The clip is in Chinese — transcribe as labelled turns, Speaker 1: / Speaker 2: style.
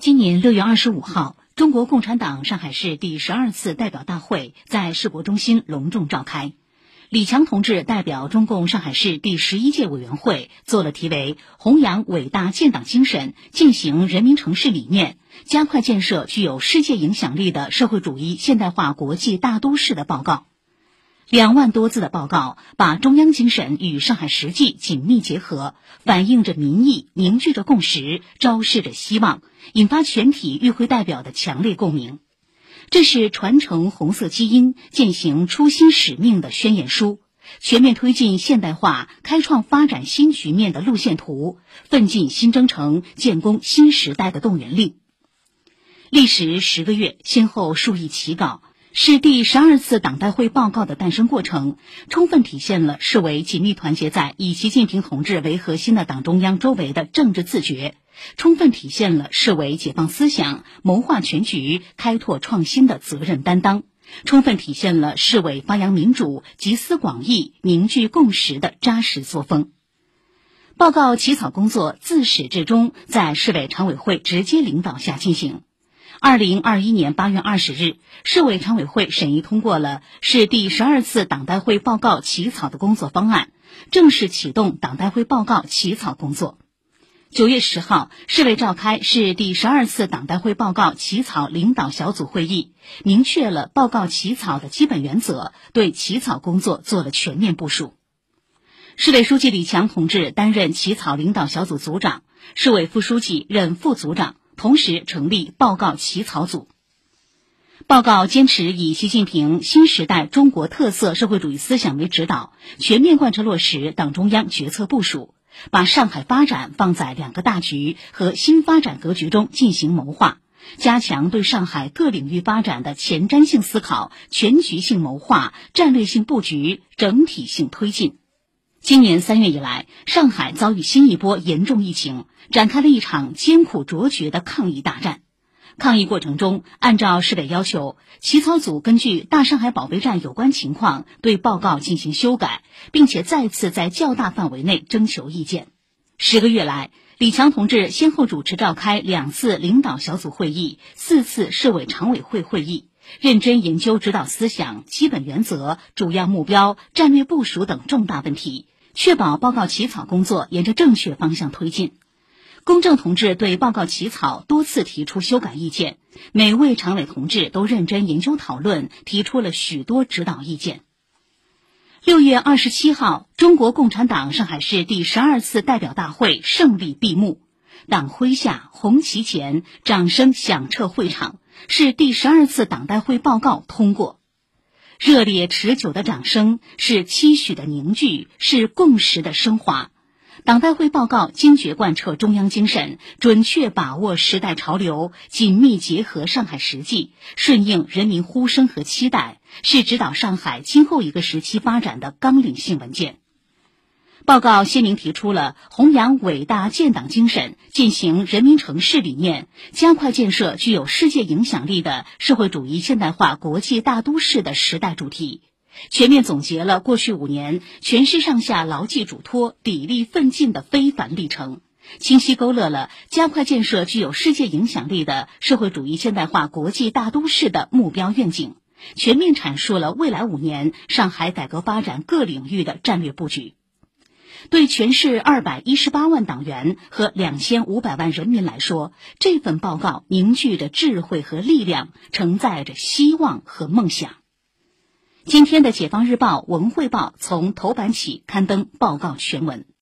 Speaker 1: 今年六月二十五号，中国共产党上海市第十二次代表大会在世博中心隆重召开。李强同志代表中共上海市第十一届委员会做了题为“弘扬伟大建党精神，践行人民城市理念，加快建设具有世界影响力的社会主义现代化国际大都市”的报告。两万多字的报告，把中央精神与上海实际紧密结合，反映着民意，凝聚着共识，昭示着希望，引发全体与会代表的强烈共鸣。这是传承红色基因、践行初心使命的宣言书，全面推进现代化、开创发展新局面的路线图，奋进新征程、建功新时代的动员令。历时十个月，先后数亿起稿。是第十二次党代会报告的诞生过程，充分体现了市委紧密团结在以习近平同志为核心的党中央周围的政治自觉，充分体现了市委解放思想、谋划全局、开拓创新的责任担当，充分体现了市委发扬民主、集思广益、凝聚共识的扎实作风。报告起草工作自始至终在市委常委会直接领导下进行。二零二一年八月二十日，市委常委会审议通过了市第十二次党代会报告起草的工作方案，正式启动党代会报告起草工作。九月十号，市委召开市第十二次党代会报告起草领导小组会议，明确了报告起草的基本原则，对起草工作做了全面部署。市委书记李强同志担任起草领导小组组长，市委副书记任副组长。同时成立报告起草组。报告坚持以习近平新时代中国特色社会主义思想为指导，全面贯彻落实党中央决策部署，把上海发展放在两个大局和新发展格局中进行谋划，加强对上海各领域发展的前瞻性思考、全局性谋划、战略性布局、整体性推进。今年三月以来，上海遭遇新一波严重疫情，展开了一场艰苦卓绝的抗疫大战。抗疫过程中，按照市委要求，起草组根据大上海保卫战有关情况对报告进行修改，并且再次在较大范围内征求意见。十个月来，李强同志先后主持召开两次领导小组会议、四次市委常委会会议。认真研究指导思想、基本原则、主要目标、战略部署等重大问题，确保报告起草工作沿着正确方向推进。公正同志对报告起草多次提出修改意见，每位常委同志都认真研究讨论，提出了许多指导意见。六月二十七号，中国共产党上海市第十二次代表大会胜利闭幕。党徽下，红旗前，掌声响彻会场，是第十二次党代会报告通过。热烈持久的掌声是期许的凝聚，是共识的升华。党代会报告坚决贯彻中央精神，准确把握时代潮流，紧密结合上海实际，顺应人民呼声和期待，是指导上海今后一个时期发展的纲领性文件。报告鲜明提出了弘扬伟大建党精神、践行人民城市理念、加快建设具有世界影响力的社会主义现代化国际大都市的时代主题，全面总结了过去五年全市上下牢记嘱托、砥砺奋进的非凡历程，清晰勾勒了加快建设具有世界影响力的社会主义现代化国际大都市的目标愿景，全面阐述了未来五年上海改革发展各领域的战略布局。对全市二百一十八万党员和两千五百万人民来说，这份报告凝聚着智慧和力量，承载着希望和梦想。今天的《解放日报》《文汇报》从头版起刊登报告全文。